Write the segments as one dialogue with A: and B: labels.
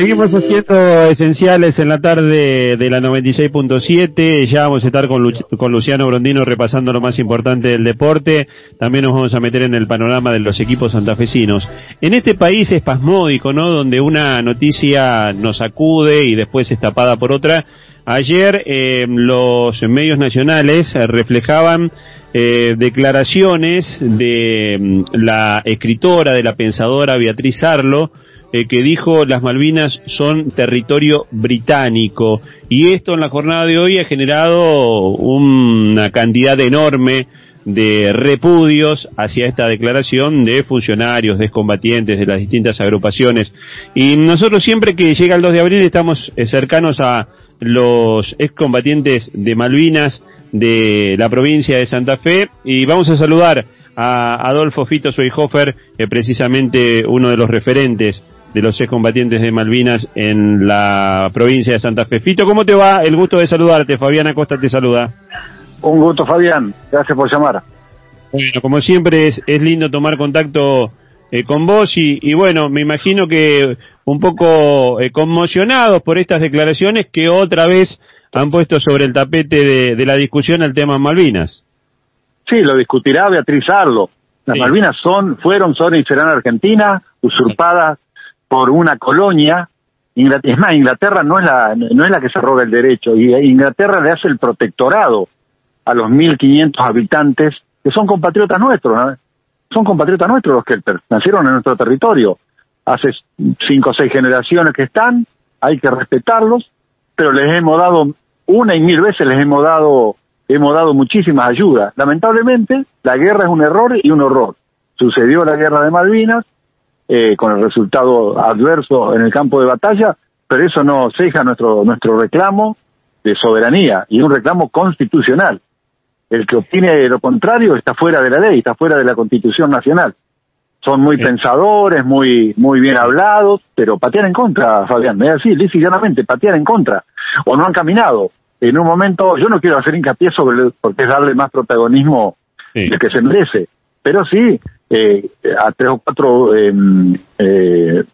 A: Seguimos haciendo esenciales en la tarde de la 96.7. Ya vamos a estar con, con Luciano Brondino repasando lo más importante del deporte. También nos vamos a meter en el panorama de los equipos santafesinos. En este país espasmódico, ¿no? Donde una noticia nos sacude y después es tapada por otra. Ayer eh, los medios nacionales reflejaban eh, declaraciones de mm, la escritora, de la pensadora Beatriz Arlo, eh, que dijo las Malvinas son territorio británico. Y esto en la jornada de hoy ha generado una cantidad enorme de repudios hacia esta declaración de funcionarios, de combatientes de las distintas agrupaciones. Y nosotros siempre que llega el 2 de abril estamos eh, cercanos a los excombatientes de Malvinas de la provincia de Santa Fe y vamos a saludar a Adolfo Fito Soyhofer, eh, precisamente uno de los referentes de los excombatientes de Malvinas en la provincia de Santa Fe. Fito, ¿cómo te va? El gusto de saludarte. Fabián Acosta te saluda.
B: Un gusto, Fabián. Gracias por llamar.
A: Bueno, como siempre es, es lindo tomar contacto eh, con vos y, bueno, me imagino que un poco eh, conmocionados por estas declaraciones que otra vez han puesto sobre el tapete de, la discusión el tema Malvinas.
B: Sí, lo discutirá Beatriz Arlo. Las Malvinas son, fueron, son y serán Argentina, usurpadas por una colonia. es más, Inglaterra no es la no es la que se roba el derecho y Inglaterra le hace el protectorado a los 1.500 habitantes que son compatriotas nuestros, son compatriotas nuestros los que nacieron en nuestro territorio. Hace cinco o seis generaciones que están, hay que respetarlos, pero les hemos dado una y mil veces les hemos dado hemos dado muchísimas ayudas. Lamentablemente, la guerra es un error y un horror. Sucedió la guerra de Malvinas, eh, con el resultado adverso en el campo de batalla, pero eso no ceja nuestro, nuestro reclamo de soberanía y un reclamo constitucional. El que opine lo contrario está fuera de la ley, está fuera de la Constitución Nacional. Son muy pensadores, muy muy bien hablados, pero patear en contra, Fabián, me decir, lisa llanamente, patear en contra. O no han caminado. En un momento, yo no quiero hacer hincapié sobre, porque es darle más protagonismo del que se merece, pero sí, eh, a tres o cuatro em, eh,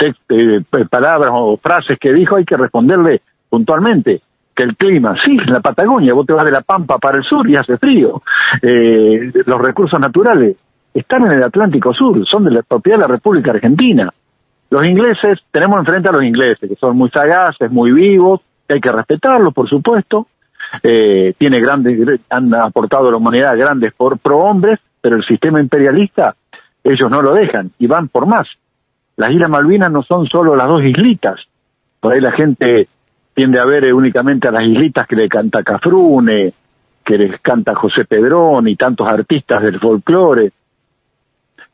B: eh, palabras o frases que dijo hay que responderle puntualmente que el clima, sí, en la Patagonia, vos te vas de la Pampa para el sur y hace frío. Eh, los recursos naturales están en el Atlántico Sur, son de la propiedad de la República Argentina. Los ingleses, tenemos enfrente a los ingleses, que son muy sagaces, muy vivos, hay que respetarlos, por supuesto. Eh, tiene grandes, han aportado a la humanidad grandes por pro hombres, pero el sistema imperialista, ellos no lo dejan y van por más. Las Islas Malvinas no son solo las dos islitas, por ahí la gente tiende a ver eh, únicamente a las islitas que le canta Cafrune, que les canta José Pedrón y tantos artistas del folclore.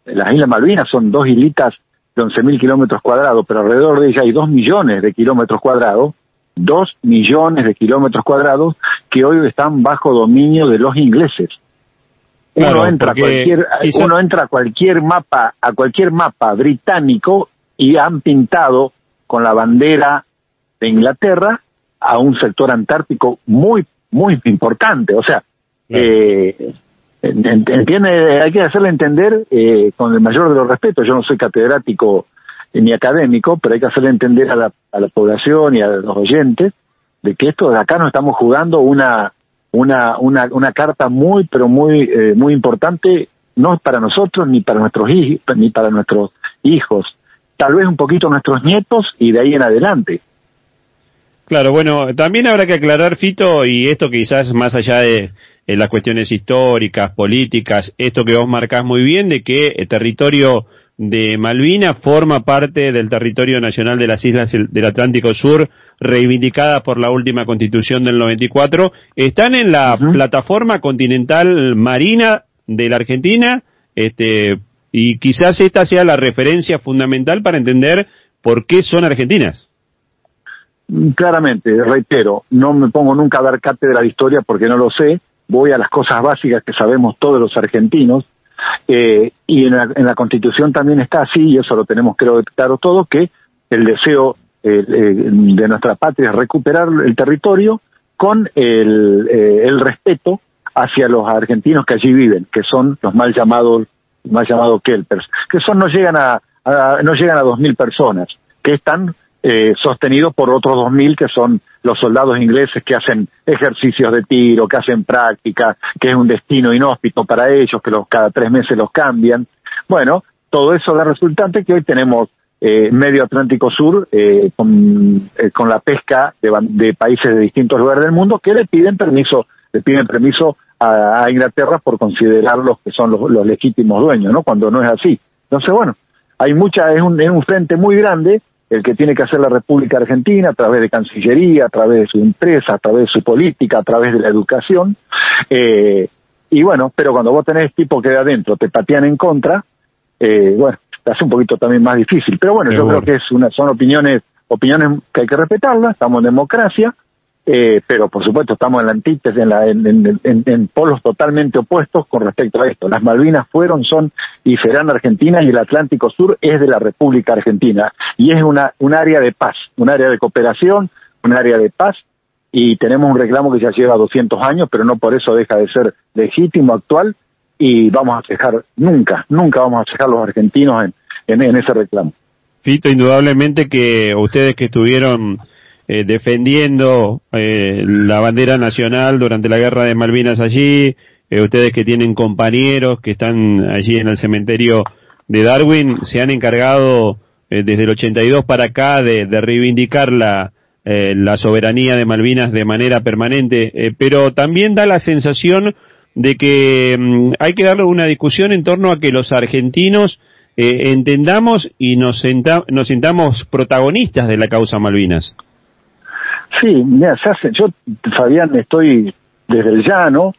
B: Las Islas Malvinas son dos islitas de 11.000 kilómetros cuadrados, pero alrededor de ellas hay dos millones de kilómetros cuadrados, dos millones de kilómetros cuadrados que hoy están bajo dominio de los ingleses uno entra a cualquier uno entra a cualquier mapa a cualquier mapa británico y han pintado con la bandera de Inglaterra a un sector antártico muy muy importante. O sea eh, entiende hay que hacerle entender eh, con el mayor de los respetos yo no soy catedrático ni académico pero hay que hacerle entender a la, a la población y a los oyentes de que esto de acá no estamos jugando una una, una, una carta muy, pero muy, eh, muy importante, no para nosotros, ni para nuestros hijos, ni para nuestros hijos, tal vez un poquito nuestros nietos y de ahí en adelante.
A: Claro, bueno, también habrá que aclarar, Fito, y esto quizás más allá de, las cuestiones históricas, políticas, esto que vos marcás muy bien, de que territorio de Malvinas forma parte del territorio nacional de las islas del Atlántico Sur, reivindicada por la última constitución del 94, están en la plataforma continental marina de la Argentina, este, y quizás esta sea la referencia fundamental para entender por qué son argentinas.
B: Mm, claramente, reitero, no me pongo nunca a dar cátedra de historia porque no lo sé, voy a las cosas básicas que sabemos todos los argentinos, eh, y en la, Constitución también está así, y eso lo tenemos creo claro todo, que el deseo eh, eh, de nuestra patria es recuperar el territorio con el, el respeto hacia los argentinos que allí viven, que son los mal llamados mal llamados kelpers, que son no llegan a, no llegan a dos mil personas, que están eh, sostenido por otros 2.000 que son los soldados ingleses que hacen ejercicios de tiro, que hacen práctica, que es un destino inhóspito para ellos, que los, cada tres meses los cambian. Bueno, todo eso da resultante que hoy tenemos eh, medio Atlántico Sur eh, con, eh, la pesca de, de, países de distintos lugares del mundo que le piden permiso, le piden permiso a, a Inglaterra por considerarlos que son los, los, legítimos dueños, ¿no? Cuando no es así. Entonces, bueno, hay mucha, es un, es un frente muy grande el que tiene que hacer la República Argentina a través de Cancillería, a través de su empresa, a través de su política, a través de la educación. Eh, y bueno, pero cuando vos tenés tipo que de adentro te patean en contra, eh, bueno, te hace un poquito también más difícil. Pero bueno, yo creo que es una, son opiniones, opiniones que hay que respetarlas, estamos en democracia, eh, pero por supuesto estamos en la antítesis, en, la, en, polos totalmente opuestos con respecto a esto. Las Malvinas fueron, son y serán argentinas y el Atlántico Sur es de la República Argentina y es una, un área de paz, un área de cooperación, un área de paz y tenemos un reclamo que ya lleva 200 años, pero no por eso deja de ser legítimo, actual y vamos a cejar nunca, nunca vamos a cejar los argentinos en, en, en ese reclamo.
A: Fito, indudablemente que ustedes que estuvieron eh, defendiendo eh, la bandera nacional durante la guerra de Malvinas allí, eh, ustedes que tienen compañeros que están allí en el cementerio de Darwin, se han encargado eh, desde el 82 para acá de, reivindicar la, eh, la soberanía de Malvinas de manera permanente, pero también da la sensación de que mm, hay que darle una discusión en torno a que los argentinos entendamos y nos, nos sintamos protagonistas de la causa Malvinas.
B: Sí, mira, se hace, yo, Fabián, estoy desde el llano,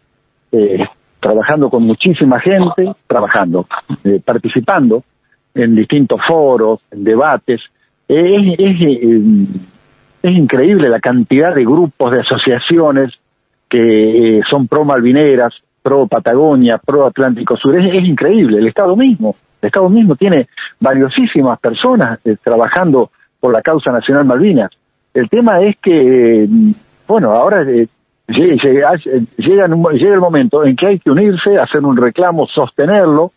B: eh, trabajando con muchísima gente, trabajando, eh, participando en distintos foros, en debates. Eh, es, es, increíble la cantidad de grupos, de asociaciones que son pro Malvineras, pro Patagonia, pro Atlántico Sur. Es, es increíble. El Estado mismo, el Estado mismo tiene valiosísimas personas trabajando por la causa nacional Malvinas. El tema es que, bueno, ahora eh, llega, llega, llega, el momento en que hay que unirse, hacer un reclamo, sostenerlo.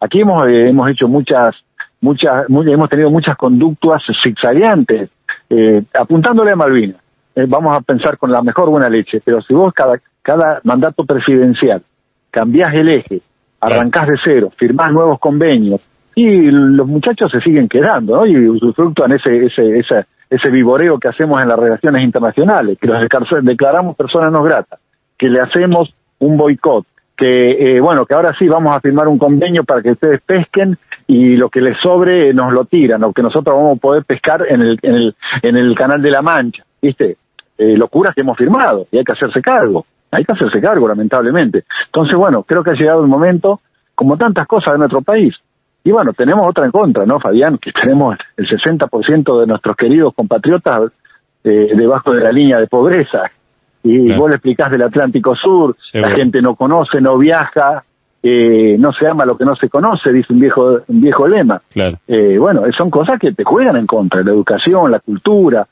B: Aquí hemos, eh, hemos hecho muchas, muchas, muy, hemos tenido muchas conductas zigzagueantes, eh, apuntándole a Malvinas. Eh, vamos a pensar con la mejor buena leche, pero si vos cada, cada mandato presidencial cambiás el eje, arrancás de cero, firmás nuevos convenios, y los muchachos se siguen quedando, ¿no? Y usufructúan ese, ese, ese, ese vivoreo que hacemos en las relaciones internacionales, que los declaramos personas no gratas, que le hacemos un boicot, que eh, bueno, que ahora sí vamos a firmar un convenio para que ustedes pesquen y lo que les sobre nos lo tiran, o que nosotros vamos a poder pescar en el, en el, en el canal de la Mancha, ¿viste? Eh, locuras que hemos firmado y hay que hacerse cargo, hay que hacerse cargo lamentablemente. Entonces bueno, creo que ha llegado el momento, como tantas cosas de nuestro país, y bueno, tenemos otra en contra, ¿no, Fabián? Que tenemos el 60% de nuestros queridos compatriotas eh, debajo de la línea de pobreza. Y claro. vos le explicás del Atlántico Sur, Seguro. la gente no conoce, no viaja, eh, no se ama lo que no se conoce, dice un viejo, un viejo lema.
A: Claro.
B: Eh, bueno, son cosas que te juegan en contra, la educación, la cultura,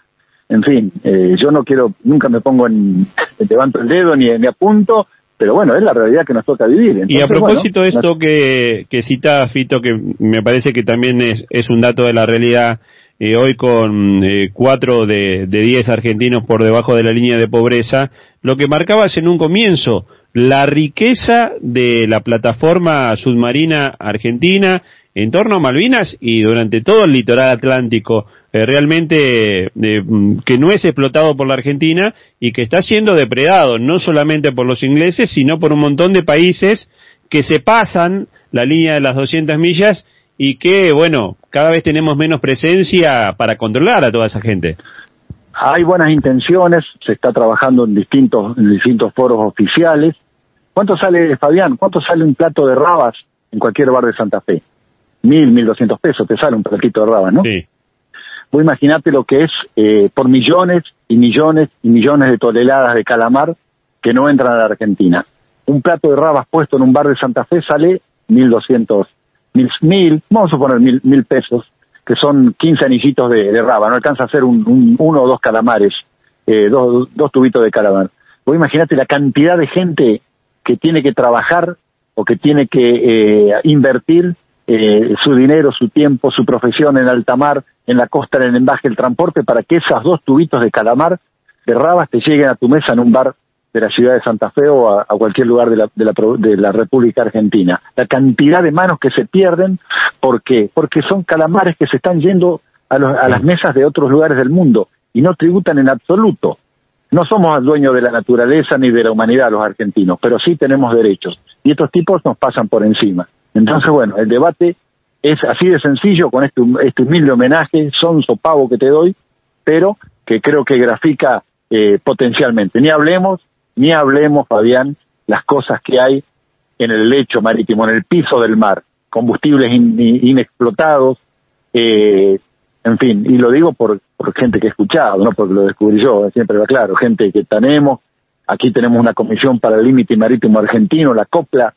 B: en fin, eh, yo no quiero, nunca me pongo en, levanto el dedo ni, ni apunto, pero bueno, es la realidad que nos toca vivir. Entonces,
A: y a propósito de bueno, esto que, que cita Fito, que me parece que también es, es un dato de la realidad, eh, hoy con eh, cuatro de, de diez argentinos por debajo de la línea de pobreza, lo que marcabas en un comienzo, la riqueza de la plataforma submarina argentina en torno a Malvinas y durante todo el litoral atlántico, eh, realmente eh, que no es explotado por la Argentina y que está siendo depredado no solamente por los ingleses, sino por un montón de países que se pasan la línea de las 200 millas y que, bueno, cada vez tenemos menos presencia para controlar a toda esa gente.
B: Hay buenas intenciones, se está trabajando en distintos, en distintos foros oficiales. ¿Cuánto sale, Fabián? ¿Cuánto sale un plato de rabas en cualquier bar de Santa Fe? mil, mil doscientos pesos te sale un platito de rabas, ¿no?
A: Sí.
B: Vos imaginate lo que es eh, por millones y millones y millones de toneladas de calamar que no entran a la Argentina. Un plato de rabas puesto en un bar de Santa Fe sale mil doscientos, mil, mil, vamos a suponer mil, mil pesos, que son quince anillitos de, de raba, no alcanza a ser un, un, uno o dos calamares, eh, dos, dos tubitos de calamar. Vos imaginate la cantidad de gente que tiene que trabajar o que tiene que eh, invertir eh, su dinero, su tiempo, su profesión en alta mar, en la costa, en el embaje, el transporte, para que esos dos tubitos de calamar de rabas te lleguen a tu mesa en un bar de la ciudad de Santa Fe o a, cualquier lugar de la, de, la, de la República Argentina. La cantidad de manos que se pierden, ¿por qué? Porque son calamares que se están yendo a, a las mesas de otros lugares del mundo y no tributan en absoluto. No somos dueños de la naturaleza ni de la humanidad los argentinos, pero sí tenemos derechos. Y estos tipos nos pasan por encima. Entonces, bueno, el debate es así de sencillo con este, este humilde homenaje, son pavo que te doy, pero que creo que grafica eh, potencialmente. Ni hablemos, ni hablemos, Fabián, las cosas que hay en el lecho marítimo, en el piso del mar, combustibles inexplotados, eh, en fin, y lo digo por, por gente que he escuchado, no porque lo descubrí yo, siempre va claro, gente que tenemos, aquí tenemos una comisión para el límite marítimo argentino, la COPLA,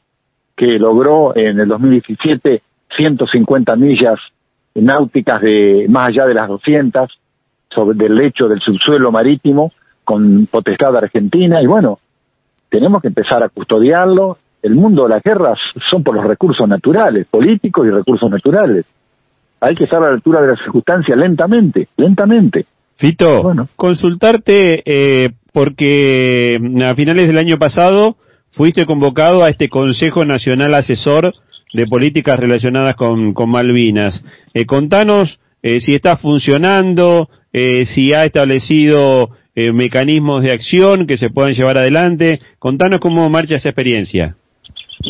B: que logró en el 2017 150 millas náuticas de más allá de las 200 sobre del lecho del subsuelo marítimo con potestad argentina y bueno, tenemos que empezar a custodiarlo. El mundo de las guerras son por los recursos naturales, políticos y recursos naturales hay que estar a la altura de las circunstancias lentamente, lentamente.
A: Fito, bueno. consultarte eh, porque mm, a finales del año pasado fuiste convocado a este Consejo Nacional Asesor de Políticas Relacionadas con, Malvinas. Eh, contanos eh, si está funcionando, eh, si ha establecido eh, mecanismos de acción que se puedan llevar adelante. Contanos cómo marcha esa experiencia.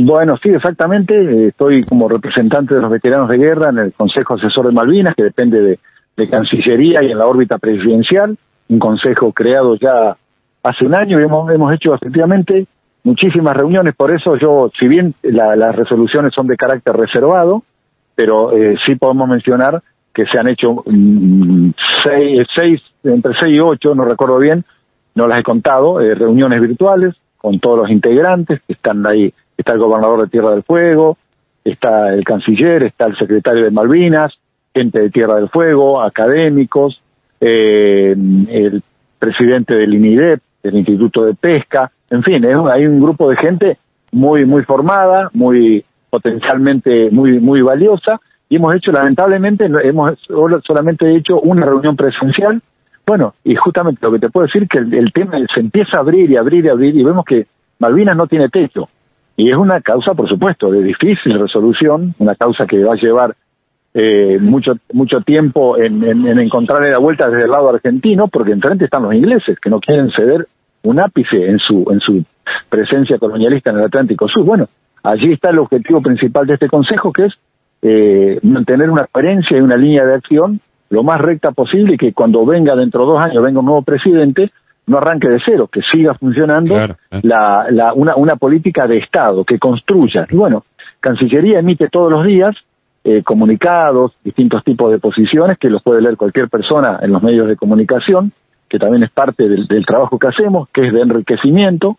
B: Bueno, sí, exactamente. Estoy como representante de los veteranos de guerra en el Consejo Asesor de Malvinas, que depende de, Cancillería y en la órbita presidencial, un consejo creado ya hace un año y hemos hecho efectivamente muchísimas reuniones. Por eso yo, si bien las resoluciones son de carácter reservado, pero eh, sí podemos mencionar que se han hecho mm, seis, seis, entre seis y ocho, no recuerdo bien, no las he contado, eh, reuniones virtuales con todos los integrantes están ahí está el gobernador de Tierra del Fuego, está el canciller, está el secretario de Malvinas, gente de Tierra del Fuego, académicos, eh, el presidente del INIDEP, del Instituto de Pesca, en fin, hay un grupo de gente muy muy formada, muy potencialmente muy muy valiosa y hemos hecho lamentablemente hemos solamente hecho una reunión presencial. Bueno, y justamente lo que te puedo decir que el, el tema se empieza a abrir y abrir y abrir y vemos que Malvinas no tiene techo. Y es una causa, por supuesto, de difícil resolución, una causa que va a llevar eh, mucho mucho tiempo en, en, encontrarle la vuelta desde el lado argentino, porque enfrente están los ingleses, que no quieren ceder un ápice en su, en su presencia colonialista en el Atlántico Sur. Bueno, allí está el objetivo principal de este Consejo, que es eh, mantener una coherencia y una línea de acción lo más recta posible y que cuando venga dentro de dos años, venga un nuevo presidente, no arranque de cero, que siga funcionando La, la, una, una política de Estado, que construya. Y bueno, Cancillería emite todos los días eh, comunicados, distintos tipos de posiciones, que los puede leer cualquier persona en los medios de comunicación, que también es parte del, trabajo que hacemos, que es de enriquecimiento.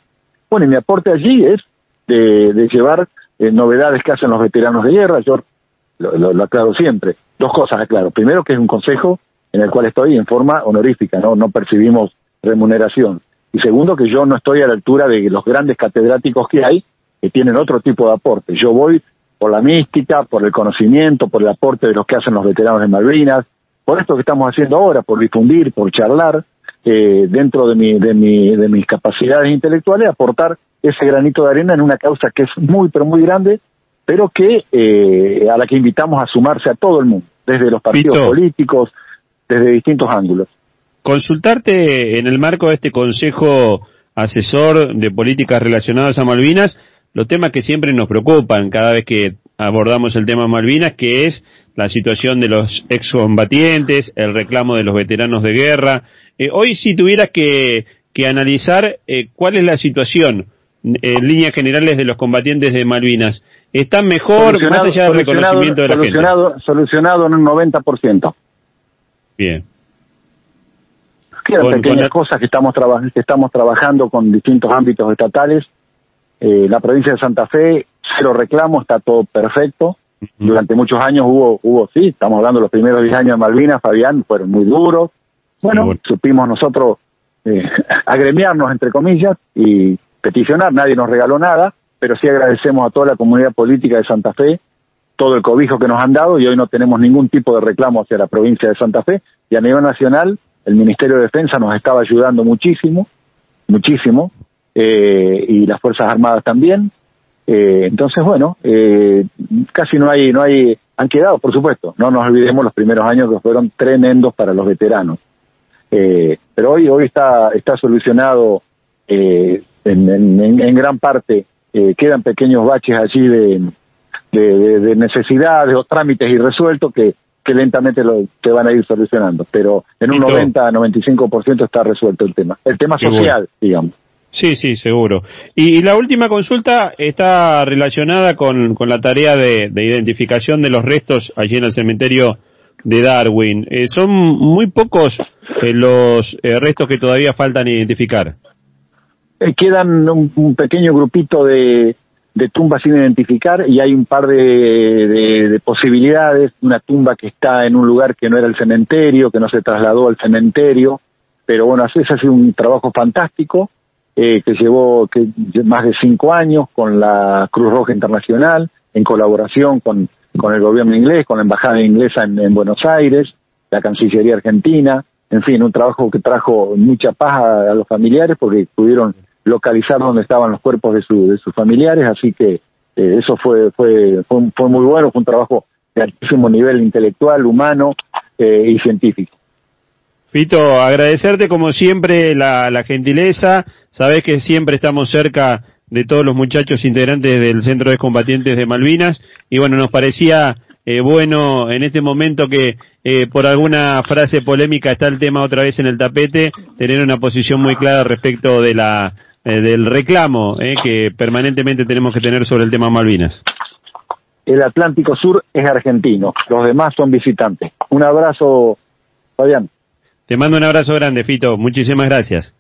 B: Bueno, y mi aporte allí es de, llevar eh, novedades que hacen los veteranos de guerra, yo lo, aclaro siempre. Dos cosas aclaro. Primero, que es un consejo en el cual estoy en forma honorífica, no, no percibimos remuneración. Y segundo, que yo no estoy a la altura de los grandes catedráticos que hay, que tienen otro tipo de aporte. Yo voy por la mística, por el conocimiento, por el aporte de los que hacen los veteranos de Malvinas, por esto que estamos haciendo ahora, por difundir, por charlar, eh, dentro de, mi, de, mi, de mis capacidades intelectuales, aportar ese granito de arena en una causa que es muy, pero muy grande, pero que eh, a la que invitamos a sumarse a todo el mundo, desde los partidos políticos, desde distintos ángulos.
A: Consultarte en el marco de este Consejo Asesor de Políticas Relacionadas a Malvinas, los temas que siempre nos preocupan cada vez que abordamos el tema Malvinas, que es la situación de los excombatientes, el reclamo de los veteranos de guerra. Eh, hoy si tuvieras que, que analizar eh, cuál es la situación en líneas generales de los combatientes de Malvinas, ¿están mejor más allá del reconocimiento de la
B: solucionado, gente? Solucionado en un 90%.
A: Bien
B: quedan pequeñas cosas que estamos, que estamos trabajando con distintos ámbitos estatales. Eh, la provincia de Santa Fe, cero reclamo, está todo perfecto. Durante muchos años hubo, hubo, sí, estamos hablando de los primeros 10 años de Malvinas, Fabián, fueron muy duros. Bueno, supimos nosotros eh, agremiarnos, entre comillas, y peticionar, nadie nos regaló nada, pero sí agradecemos a toda la comunidad política de Santa Fe todo el cobijo que nos han dado y hoy no tenemos ningún tipo de reclamo hacia la provincia de Santa Fe y a nivel nacional el Ministerio de Defensa nos estaba ayudando muchísimo, muchísimo, eh, y las Fuerzas Armadas también. Eh, entonces, bueno, eh, casi no hay, no hay, han quedado, por supuesto, no nos olvidemos los primeros años que fueron tremendos para los veteranos. Eh, pero hoy, hoy está, está solucionado eh, en, en, en, gran parte, quedan pequeños baches allí de, de, de, necesidades o trámites irresueltos que, que lentamente lo, te van a ir solucionando. Pero en un 90-95% está resuelto el tema. El tema social, digamos.
A: Sí, sí, seguro. Y, la última consulta está relacionada con, con la tarea de, de, identificación de los restos allí en el cementerio de Darwin. Eh, son muy pocos eh, los eh, restos que todavía faltan identificar.
B: Eh, quedan un, un, pequeño grupito de, de tumbas sin identificar y hay un par de, de, posibilidades. Una tumba que está en un lugar que no era el cementerio, que no se trasladó al cementerio. Pero bueno, ese ha sido un trabajo fantástico eh, que llevó más de cinco años con la Cruz Roja Internacional, en colaboración con, con el gobierno inglés, con la embajada inglesa en, en Buenos Aires, la Cancillería Argentina, en fin, un trabajo que trajo mucha paz a, a los familiares porque pudieron localizar dónde estaban los cuerpos de, su, de sus familiares, así que eh, eso fue, fue, fue, fue, muy bueno, fue un trabajo de altísimo nivel intelectual, humano eh, y científico.
A: Fito, agradecerte como siempre la, la gentileza, sabés que siempre estamos cerca de todos los muchachos integrantes del Centro de Combatientes de Malvinas y bueno, nos parecía eh, bueno en este momento que eh, por alguna frase polémica está el tema otra vez en el tapete, tener una posición muy clara respecto de la eh, del reclamo eh, que permanentemente tenemos que tener sobre el tema Malvinas.
B: El Atlántico Sur es argentino, los demás son visitantes. Un abrazo, Fabián.
A: Te mando un abrazo grande, Fito. Muchísimas gracias.